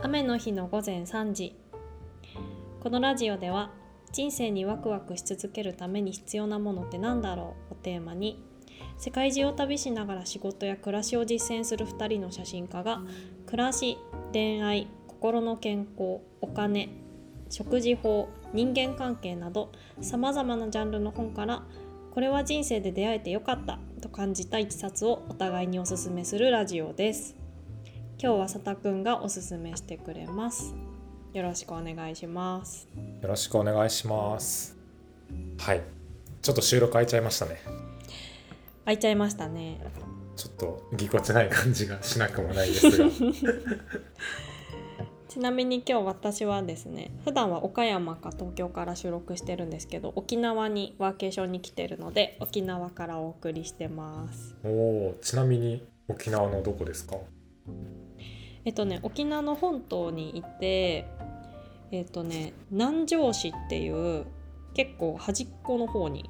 雨の日の午前3時。このラジオでは人生にワクワクし続けるために必要なものって何だろうをテーマに世界中を旅しながら仕事や暮らしを実践する2人の写真家が暮らし恋愛心の健康お金食事法人間関係などさまざまなジャンルの本からこれは人生で出会えてよかったと感じた一冊をお互いにおすすめするラジオです。今日は佐田くんがおすすめしてくれます。よろしくお願いします。よろしくお願いします。はい。ちょっと収録空いちゃいましたね。開いちゃいましたね。ちょっとぎこちない感じがしなくもないですが。ちなみに今日私はですね普段は岡山か東京から収録してるんですけど沖縄にワーケーションに来てるので沖縄からお送りしてます。おおちなみに沖縄のどこですか？えっとね沖縄の本島にいてえっとね南城市っていう結構端っこの方に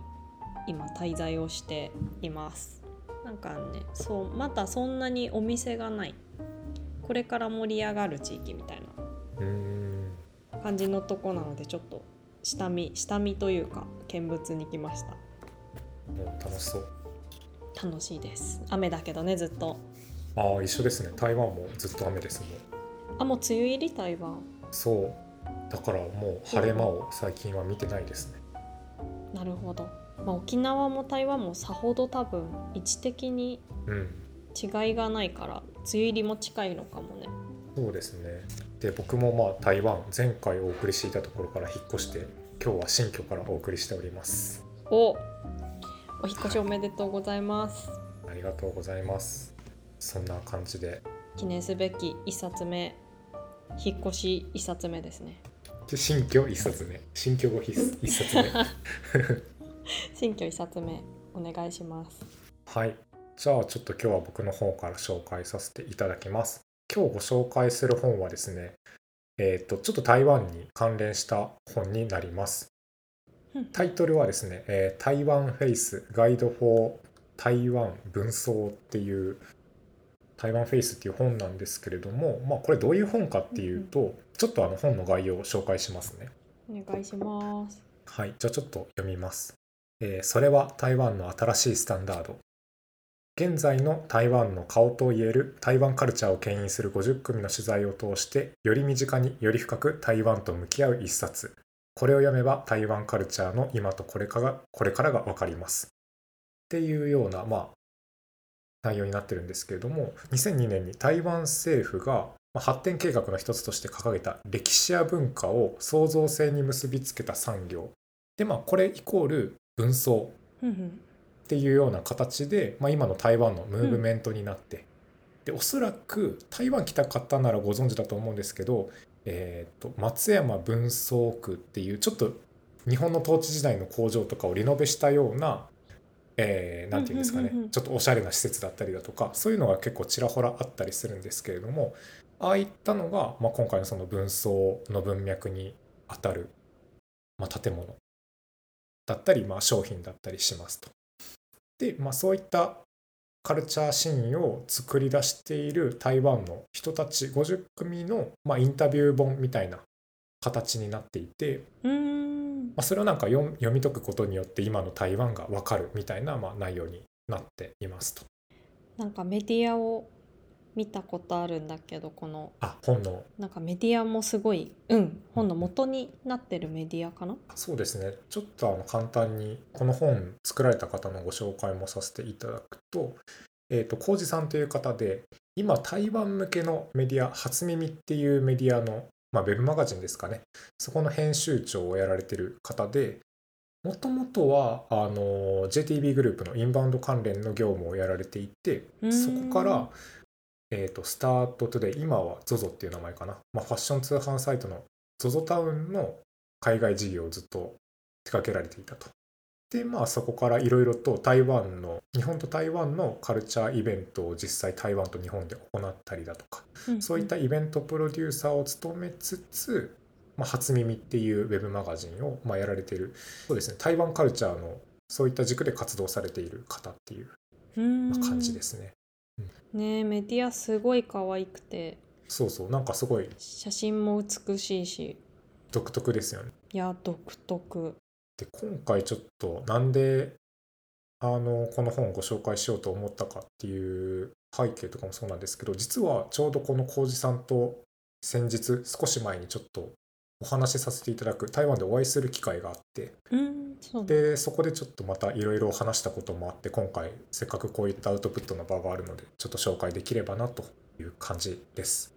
今滞在をしています。なんかねそうまだそんなにお店がない。これから盛り上がる地域みたいな感じのとこなのでちょっと下見下見というか見物に来ました。楽しそう。楽しいです。雨だけどねずっとああ一緒ですね。台湾もずっと雨ですもんあもう梅雨入り台湾？そう。だからもう晴れ間を最近は見てないですね。なるほど、まあ、沖縄も台湾もさほど多分位置的にうん。違いがないから梅雨入りも近いのかもね。そうですね。で僕もまあ台湾前回お送りしていたところから引っ越して今日は新居からお送りしております。おお引っ越しおめでとうございます。ありがとうございますそんな感じで。記念すべき1冊目。引っ越し1冊目ですね。で新居一冊目。新居後一冊目。新居1冊目お願いします。はい。じゃあちょっと今日は僕の方から紹介させていただきます。今日ご紹介する本はですねえっ、とちょっと台湾に関連した本になります。タイトルはですね、えー TAIWAN FACE Guide for 台湾文創っていう TAIWAN FACE っていう本なんですけれども、まあ、これどういう本かっていうと、ちょっとあの本の概要を紹介しますね。お願いしますはい、じゃあちょっと読みます。えーそれは台湾の新しいスタンダード。現在の台湾の顔といえる台湾カルチャーを牽引する50組の取材を通してより身近により深く台湾と向き合う一冊。これを読めば台湾カルチャーの今とこれからこれからが分かります。っていうような、まあ、内容になってるんですけれども2002年に台湾政府が発展計画の一つとして掲げた歴史や文化を創造性に結びつけた産業。でまあこれイコール文装っていうような形で、まあ、今の台湾のムーブメントになって、でおそらく台湾来た方ならご存知だと思うんですけど、えー、と松山文装区っていうちょっと日本の統治時代の工場とかをリノベしたような、えーなんていうんですかね。ちょっとおしゃれな施設だったりだとかそういうのが結構ちらほらあったりするんですけれどもああいったのが、まあ、今回のその文装の文脈にあたる、まあ、建物だったり、まあ、商品だったりしますと。で、まあ、そういったカルチャーシーンを作り出している台湾の人たち50組の、まあ、インタビュー本みたいな形になっていて、うーんまあ、それをなんか読み解くことによって今の台湾が分かるみたいな、まあ、内容になっていますと。なんかメディアを見たことあるんだけどこのあ本の。なんかメディアもすごいうん本の元になってるメディアかな？そうですね。ちょっとあの簡単にこの本作られた方のご紹介もさせていただくと,、えー、と浩二さんという方で今台湾向けのメディア「初耳」っていうメディアの、まあ、ウェブマガジンですかね。そこの編集長をやられてる方でもともとはあの JTB グループのインバウンド関連の業務をやられていてそこから、えー、とスタートトゥデイ今は ZOZO っていう名前かな、まあ、ファッション通販サイトの ZOZO タウンの海外事業をずっと手掛けられていたと。でまあそこからいろいろと台湾の日本と台湾のカルチャーイベントを実際台湾と日本で行ったりだとかそういったイベントプロデューサーを務めつつ、まあ、初耳っていうウェブマガジンをまあやられているそうですね。台湾カルチャーのそういった軸で活動されている方っていう感じですね。ねえメディアすごい可愛くて。そうそう。なんかすごい。写真も美しいし。独特ですよね。いや独特で今回ちょっとなんであのこの本をご紹介しようと思ったかっていう背景とかもそうなんですけど実はちょうどこの浩二さんと先日少し前にちょっとお話しさせていただく台湾でお会いする機会があってうんそでそこでちょっとまたいろいろ話したこともあって今回せっかくこういったアウトプットの場があるのでちょっと紹介できればなという感じです。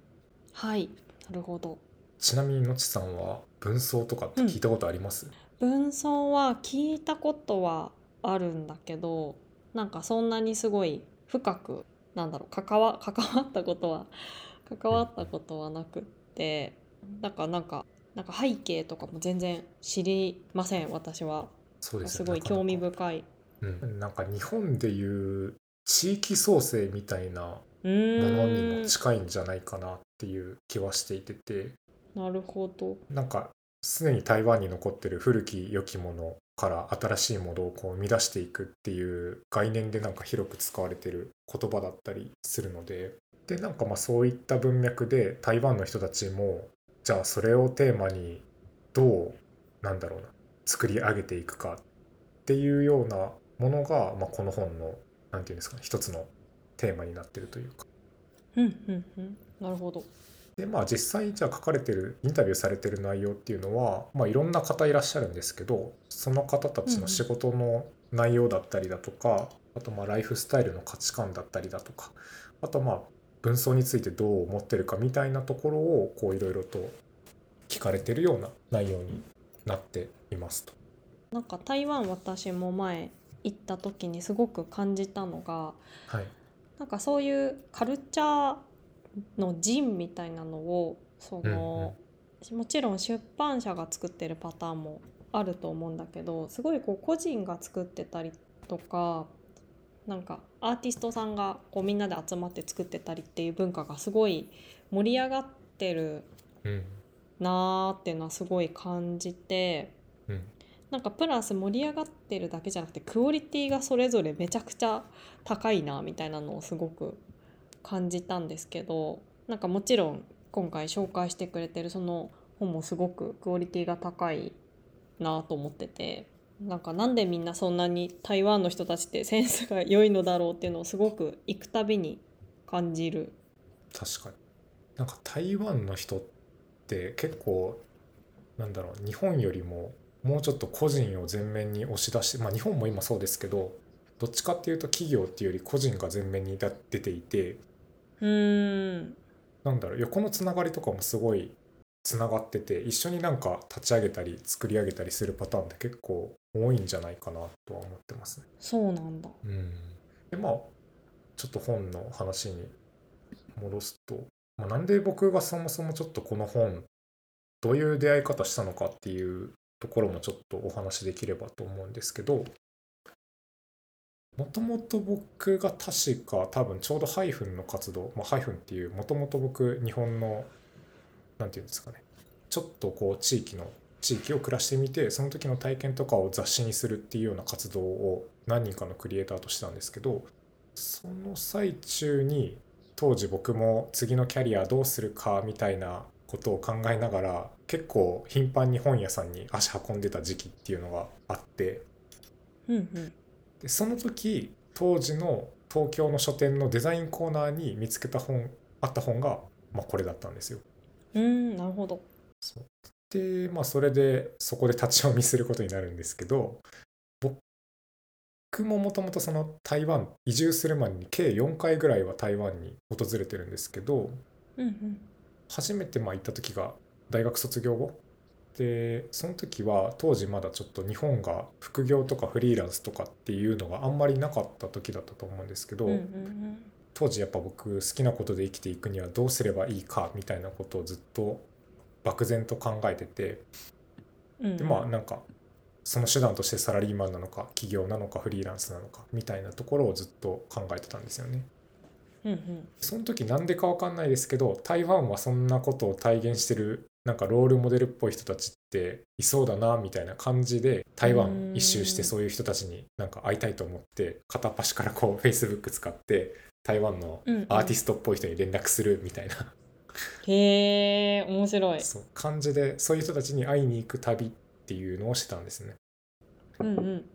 はいなるほど。ちなみにのちさんは文章とかって聞いたことあります、文章は聞いたことはあるんだけどなんかそんなにすごい深くなんだろう関わ 関わったことは 関わったことはなくってだからなんかなんか背景とかも全然知りません私は。そうですすよなかなかごい興味深い。うん、なんか日本でいう地域創生みたいなもうのにも近いんじゃないかなっていう気はしていてて。なるほど。なんかすでに台湾に残ってる古き良きものから新しいものをこう生み出していくっていう概念でなんか広く使われてる言葉だったりするのででなんかまあそういった文脈で台湾の人たちもじゃあそれをテーマにどうなんだろうな作り上げていくかっていうようなものが、まあ、この本のなんていうんですか一つのテーマになってるというか。うんうんうん。なるほど。でまあ実際じゃあ書かれてるインタビューされてる内容っていうのは、まあ、いろんな方いらっしゃるんですけどその方たちの仕事の内容だったりだとか、あとまあライフスタイルの価値観だったりだとかあとまあ文章についてどう思ってるかみたいなところをこういろいろと聞かれてるような内容になっていますと。なんか台湾私も前行った時にすごく感じたのがはい、なんかそういうカルチャーの陣みたいなのをその、もちろん出版社が作ってるパターンもあると思うんだけどすごいこう個人が作ってたりとかなんかアーティストさんがこうみんなで集まって作ってたりっていう文化がすごい盛り上がってるうん。なーっていうのはすごい感じてうん。なんかプラス盛り上がってるだけじゃなくてクオリティがそれぞれめちゃくちゃ高いなみたいなのをすごく感じたんですけどなんかもちろん今回紹介してくれてるその本もすごくクオリティが高いなと思っててなんかなんでみんなそんなに台湾の人たちってセンスが良いのだろうっていうのをすごく行くたびに感じる。確かになんか台湾の人って結構なんだろう日本よりももうちょっと個人を前面に押し出してまあ日本も今そうですけどどっちかっていうと企業っていうより個人が前面に出出ていてうーんなんだろう横のつながりとかもすごいつながってて一緒になんか立ち上げたり作り上げたりするパターンって結構多いんじゃないかなとは思ってますね。そうなんだ。うん、でまあちょっと本の話に戻すと、まあ、なんで僕がそもそもちょっとこの本どういう出会い方したのかっていうところもちょっとお話できればと思うんですけどもともと僕が確か多分ちょうどハイフンの活動、まあ、ハイフンっていうもともと僕日本のなんていうんですかね。ちょっとこう地域の地域を暮らしてみてその時の体験とかを雑誌にするっていうような活動を何人かのクリエイターとしてたんですけどその最中に当時僕も次のキャリアどうするかみたいなことを考えながら結構頻繁に本屋さんに足運んでた時期っていうのがあってうんうん。でその時当時の東京の書店のデザインコーナーに見つけた本あった本が、まあ、これだったんですよ。うーんなるほど。そうでまあそれでそこで立ち読みすることになるんですけど僕ももともとその台湾移住する前に計4回ぐらいは台湾に訪れてるんですけどうんうん初めてまあ行った時が大学卒業後でその時は当時まだちょっと日本が副業とかフリーランスとかっていうのがあんまりなかった時だったと思うんですけど、うんうん当時やっぱ僕好きなことで生きていくにはどうすればいいかみたいなことをずっと漠然と考えててうん。でまあなんかその手段としてサラリーマンなのか企業なのかフリーランスなのかみたいなところをずっと考えてたんですよね。うんうん。その時なんでかわかんないですけど台湾はそんなことを体現してるなんかロールモデルっぽい人たちっていそうだなみたいな感じで台湾一周してそういう人たちになんか会いたいと思って片っ端からこう Facebook 使って台湾のうんうん。アーティストっぽい人に連絡するみたいな。へえ面白い。そう漢字でそういう人たちに会いに行く旅っていうのをしてたんですね。うんうん。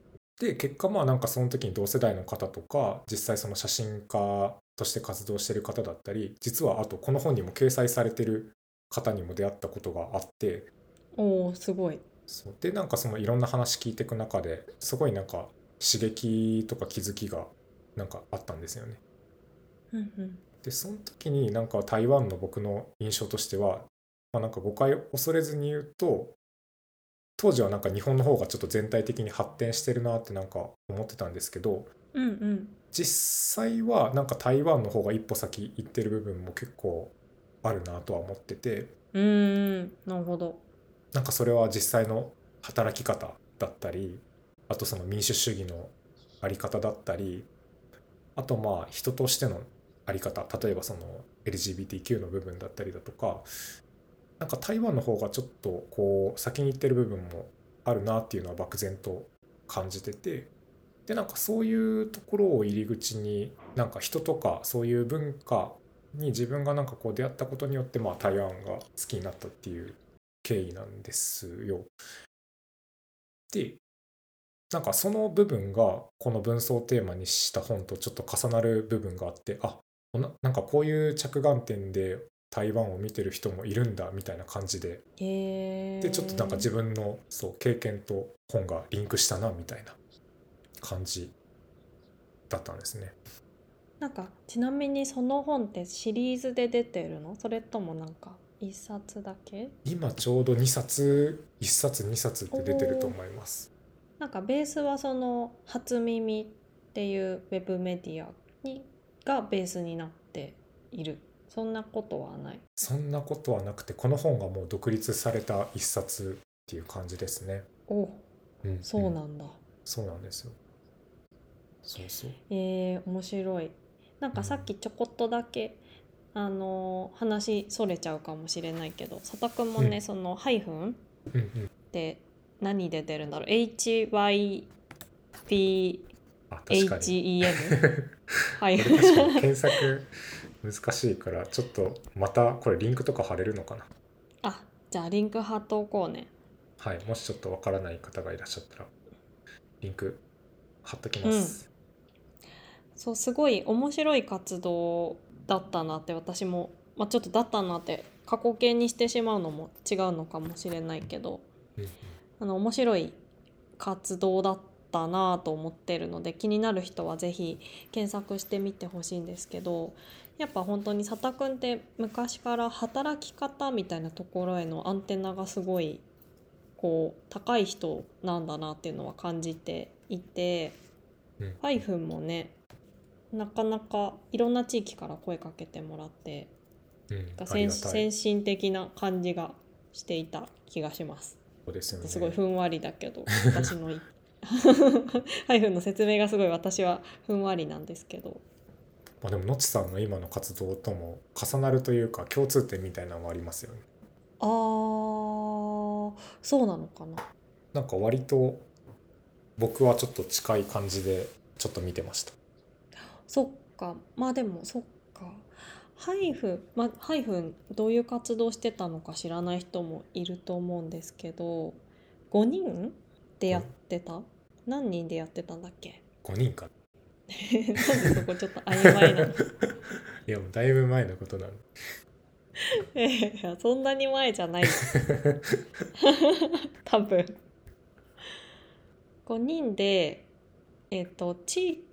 で結果まあなんかその時に同世代の方とか実際その写真家として活動してる方だったり実はあとこの本にも掲載されてる方にも出会ったことがあっておおすごい。そう。でなんかそのいろんな話聞いていく中ですごいなんか刺激とか気づきがなんかあったんですよね。うんうん。でその時になんか台湾の僕の印象としては、まあ、なんか誤解を恐れずに言うと当時はなんか日本の方がちょっと全体的に発展してるなってなんか思ってたんですけどうんうん。実際はなんか台湾の方が一歩先行ってる部分も結構あるなとは思ってて。うーんなるほど。なんかそれは実際の働き方だったりあとその民主主義のあり方だったりあとまあ人としてのあり方例えばその LGBTQ の部分だったりだとかなんか台湾の方がちょっとこう先に行ってる部分もあるなっていうのは漠然と感じててでなんかそういうところを入り口になんか人とかそういう文化に自分がなんかこう出会ったことによってまあ台湾が好きになったっていう経緯なんですよ。でなんかその部分がこの文章をテーマにした本とちょっと重なる部分があってあななんかこういう着眼点で台湾を見てる人もいるんだみたいな感じででちょっとなんか自分のそう経験と本がリンクしたなみたいな感じだったんですね。なんかちなみにその本ってシリーズで出てるの？それともなんか一冊だけ？今ちょうど2冊1冊2冊って出てると思います。なんかベースはその「初耳」っていうウェブメディアにがベースになっているそんなことはない？そんなことはなくてこの本がもう独立された一冊っていう感じですね。おうんそうなんだ、そうなんですよ。そうそう。えー、面白いなんかさっきちょこっとだけ、あのー話それちゃうかもしれないけど佐田君もね、うんそのハイフンうんうん。って何で出るんだろう？に。はい検索難しいからちょっとまたこれリンクとか貼れるのかな？あじゃあリンク貼っとこうねはい。もしちょっとわからない方がいらっしゃったらリンク貼っときます。そうすごい面白い活動だったなって私も、まあ、ちょっとだったなって過去形にしてしまうのも違うのかもしれないけどあの面白い活動だったなと思ってるので気になる人は是非検索してみてほしいんですけどやっぱ本当に佐田くんって昔から働き方みたいなところへのアンテナがすごいこう高い人なんだなっていうのは感じていて。うんハイフンもねなかなかいろんな地域から声かけてもらってうん、先先進的な感じがしていた気がします。そうですよね。すごいふんわりだけど 私のい ハイフンの説明がすごい私はふんわりなんですけどまあ、でものちさんの今の活動とも重なるというか共通点みたいなのもありますよね。あーそうなのかななんか割と僕はちょっと近い感じでちょっと見てました。そっか。まあでもそっか。ハイフン、まあ、ハイフンどういう活動してたのか知らない人もいると思うんですけど5人でやってた、何人でやってたんだっけ？5人か。なんでそこちょっと曖昧なの？いやもうだいぶ前のことなんで。いやそんなに前じゃない。多分。5人でえっ、と地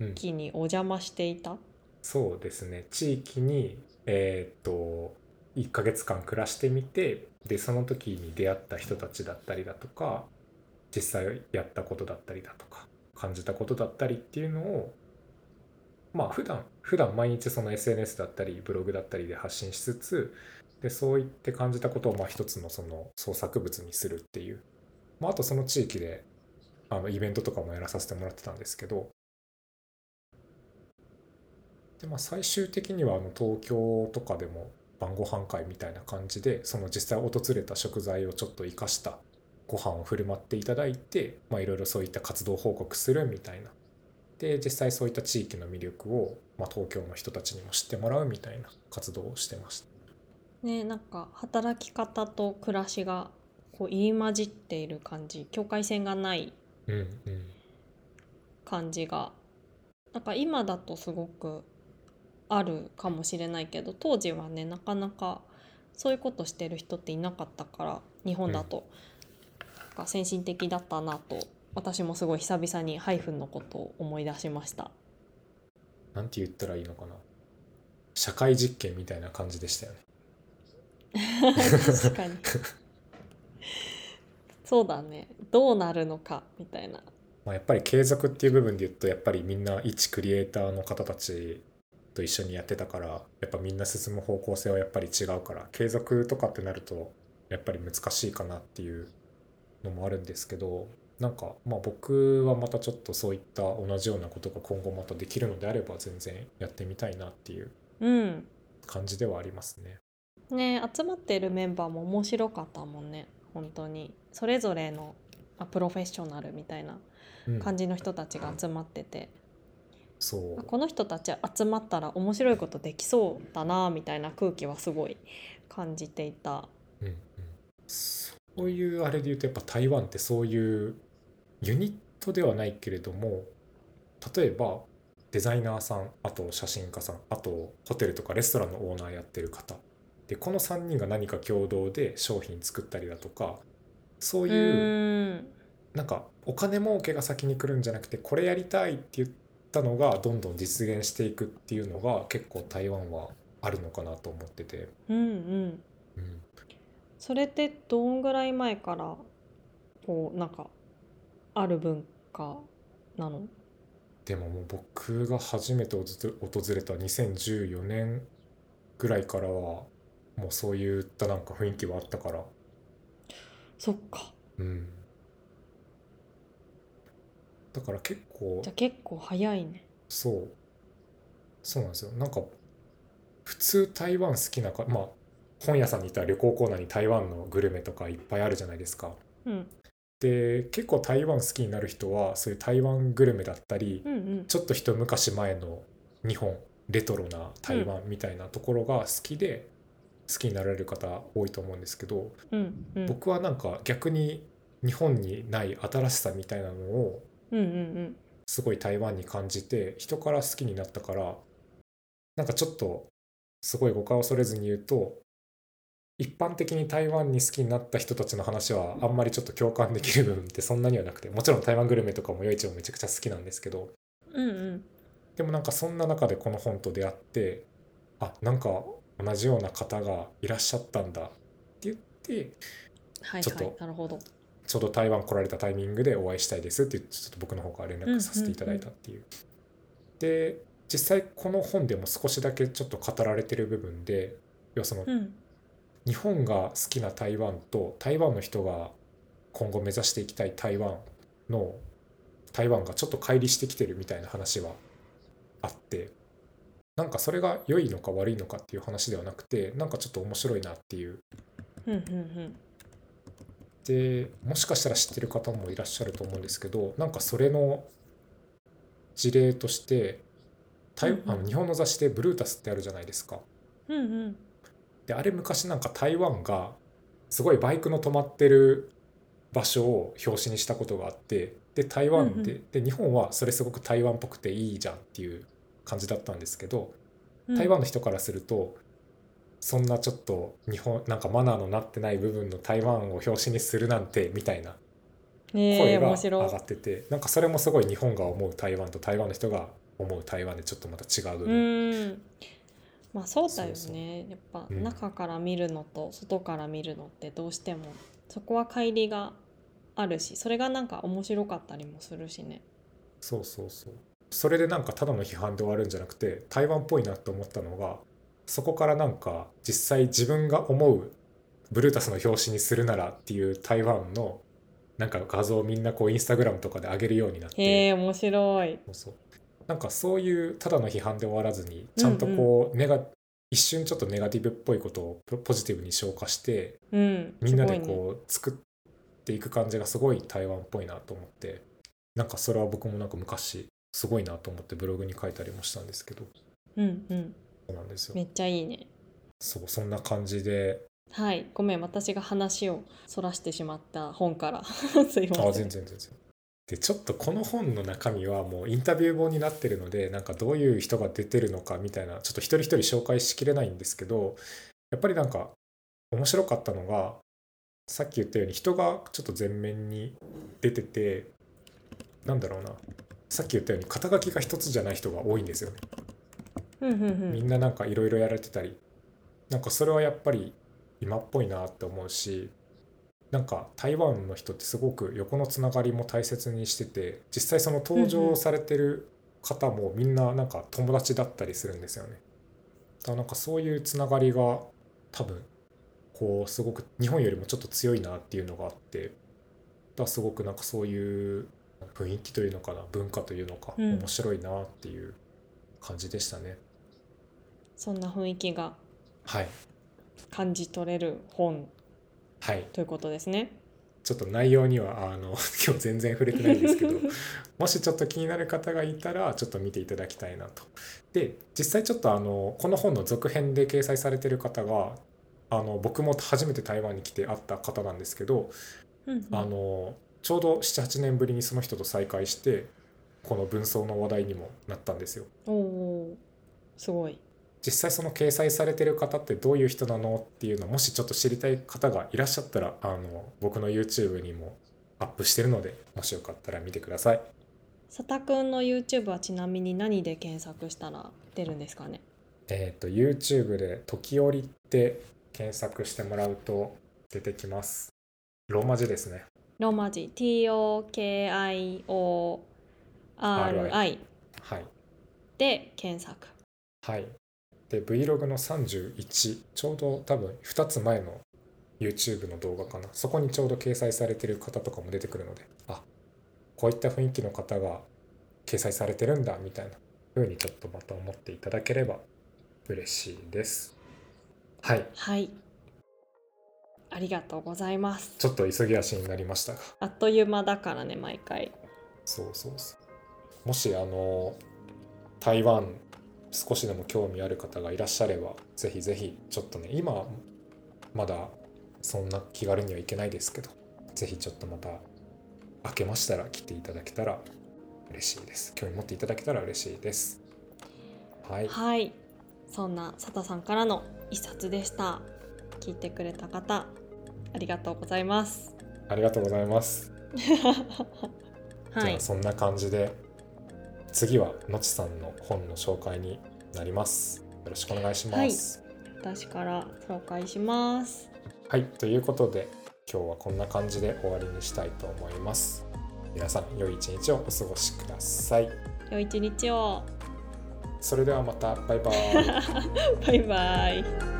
うん、域にお邪魔していた？そうですね。地域にえーっと1ヶ月間暮らしてみてでその時に出会った人たちだったりだとか実際やったことだったりだとか感じたことだったりっていうのをまあ普段普段毎日その SNS だったりブログだったりで発信しつつでそういって感じたことをまあ一つのその創作物にするっていう、まあ、あとその地域であのイベントとかもやらさせてもらってたんですけどで、まあ、最終的にはあの東京とかでも晩ご飯会みたいな感じでその実際訪れた食材をちょっと生かしたご飯を振る舞っていただいてまあいろいろそういった活動報告するみたいな。で実際そういった地域の魅力を、まあ、東京の人たちにも知ってもらうみたいな活動をしてました。ねなんか働き方と暮らしがこう入り混じっている感じ境界線がないうんうん。感じがなんか今だとすごくあるかもしれないけど当時はねなかなかそういうことしてる人っていなかったから日本だと、なんか先進的だったなと私もすごい久々にハイフンのことを思い出しました。なんて言ったらいいのかな。社会実験みたいな感じでしたよね。確かに。そうだね。どうなるのかみたいな。まあ、やっぱり継続っていう部分で言うとやっぱりみんな一クリエイターの方たちと一緒にやってたからやっぱみんな進む方向性はやっぱり違うから継続とかってなるとやっぱり難しいかなっていうのもあるんですけどなんかまあ僕はまたちょっとそういった同じようなことが今後またできるのであれば全然やってみたいなっていううん。感じではありますね。ね集まってるメンバーも面白かったもんね。本当に。それぞれのあプロフェッショナルみたいなうん、感じの人たちが集まってて、そう。あこの人たち集まったら面白いことできそうだなみたいな空気はすごい感じていた。うんうん、そういうあれで言うとやっぱ台湾ってそういうユニットではないけれども例えばデザイナーさんあと写真家さんあとホテルとかレストランのオーナーやってる方。でこの3人が何か共同で商品作ったりだとかそうういうなんかお金儲けが先に来るんじゃなくてこれやりたいって言ったのがどんどん実現していくっていうのが結構台湾はあるのかなと思ってて、うんうん。うん、それってどんぐらい前からこうなんかある文化なの？でももう僕が初めて訪訪れた2014年ぐらいからはもうそういったなんか雰囲気はあったから。そっか。うんだから結構じゃあ結構早いね。そう。そうなんですよ。なんか普通台湾好きなかまあ本屋さんにいたら旅行コーナーに台湾のグルメとかいっぱいあるじゃないですか。うん。で結構台湾好きになる人はそういう台湾グルメだったりうんうん。ちょっと一昔前の日本レトロな台湾みたいなところが好きで好きになられる方多いと思うんですけどうんうん。僕はなんか逆に日本にない新しさみたいなのをうんうんうん。すごい台湾に感じて人から好きになったからなんかちょっとすごい誤解を恐れずに言うと一般的に台湾に好きになった人たちの話はあんまりちょっと共感できる部分ってそんなにはなくてもちろん台湾グルメとかも夜市もめちゃくちゃ好きなんですけどうんうん。でもなんかそんな中でこの本と出会ってあなんか同じような方がいらっしゃったんだって言ってはいちょっとはいなるほど。ちょうど台湾来られたタイミングでお会いしたいですってちょっと僕の方から連絡させていただいたっていう。で実際この本でも少しだけちょっと語られてる部分で要はそのうん日本が好きな台湾と台湾の人が今後目指していきたい台湾の台湾がちょっと乖離してきてるみたいな話はあってなんかそれが良いのか悪いのかっていう話ではなくてなんかちょっと面白いなっていううんうんでもしかしたら知ってる方もいらっしゃると思うんですけどなんかそれの事例として台うんうん。あの日本の雑誌でブルータスってあるじゃないですか。うんうん。うんであれ昔なんか台湾がすごいバイクの止まってる場所を表紙にしたことがあってで台湾で,、うん。で日本はそれすごく台湾っぽくていいじゃんっていう感じだったんですけどうん。台湾の人からするとそんなちょっと日本なんかマナーのなってない部分の台湾を表紙にするなんてみたいなえ声が上がってて、なんかそれもすごい日本が思う台湾と台湾の人が思う台湾でちょっとまた違う部う分、まあそうだよね。やっぱうん。中から見るのと外から見るのってどうしてもそこは乖離があるしそれがなんか面白かったりもするしね。そうそうそう。それでなんかただの批判で終わるんじゃなくて台湾っぽいなと思ったのがそこからなんか実際自分が思うブルータスの表紙にするならっていう台湾のなんか画像をみんなこうインスタグラムとかで上げるようになってへえ面白い。そうそう。なんかそういうただの批判で終わらずにちゃんとこうネガ、一瞬ちょっとネガティブっぽいことをポポジティブに消化してうんみんなでこう作っていく感じがすごい台湾っぽいなと思ってなんかそれは僕もなんか昔すごいなと思ってブログに書いたりもしたんですけど。うんうんそうなんですよ。めっちゃいいね。そうそんな感じで。はい。ごめん私が話をそらしてしまった本から。すいません。あ全然全然。でちょっとこの本の中身はもうインタビュー本になってるのでなんかどういう人が出てるのかみたいなちょっと一人一人紹介しきれないんですけどやっぱりなんか面白かったのがさっき言ったように人がちょっと前面に出ててなんだろうな。さっき言ったように肩書きが一つじゃない人が多いんですよね。みんななんかいろいろやられてたりなんかそれはやっぱり今っぽいなって思うしなんか台湾の人ってすごく横のつながりも大切にしてて実際その登場されてる方もみんななんか友達だったりするんですよね。だからなんかそういうつながりが多分こうすごく日本よりもちょっと強いなっていうのがあってだすごくなんかそういう雰囲気というのかな文化というのか面白いなっていう感じでしたね。そんな雰囲気がはい感じ取れる本はいということですね。ちょっと内容にはあの 今日全然触れてないんですけど もしちょっと気になる方がいたらちょっと見ていただきたいなと。で実際ちょっとあのこの本の続編で掲載されてる方があの僕も初めて台湾に来て会った方なんですけど、うんうんあのちょうど78年ぶりにその人と再会してこの文装の話題にもなったんですよ。おすごい。実際その掲載されてる方ってどういう人なのっていうのもしちょっと知りたい方がいらっしゃったらあの僕の YouTube にもアップしてるのでもしよかったら見てください。佐田くんの YouTube はちなみに何で検索したら出るんですかね？えっ、と YouTube で「時折」って検索してもらうと出てきます。ローマ字ですね。ローマ字。TOKIORI はい。で検索。はいで Vlog の31ちょうど多分2つ前の YouTube の動画かなそこにちょうど掲載されてる方とかも出てくるのであこういった雰囲気の方が掲載されてるんだみたいな風にちょっとまた思っていただければ嬉しいですはいはい。ありがとうございます。ちょっと急ぎ足になりましたがあっという間だからね毎回。そうそうそうもしあの台湾少しでも興味ある方がいらっしゃればぜひぜひちょっとね今まだそんな気軽には行けないですけどぜひちょっとまた開けましたら来ていただけたら嬉しいです興味持っていただけたら嬉しいですはいはい。そんな佐田さんからの一冊でした。聞いてくれた方ありがとうございます。ありがとうございます、は いじゃあ。そんな感じで次はのちさんの本の紹介になりますよろしくお願いします、私から紹介します。はい、ということで今日はこんな感じで終わりにしたいと思います。皆さん良い一日をお過ごしください。良い一日を。それではまたバイバイ。バイバイ。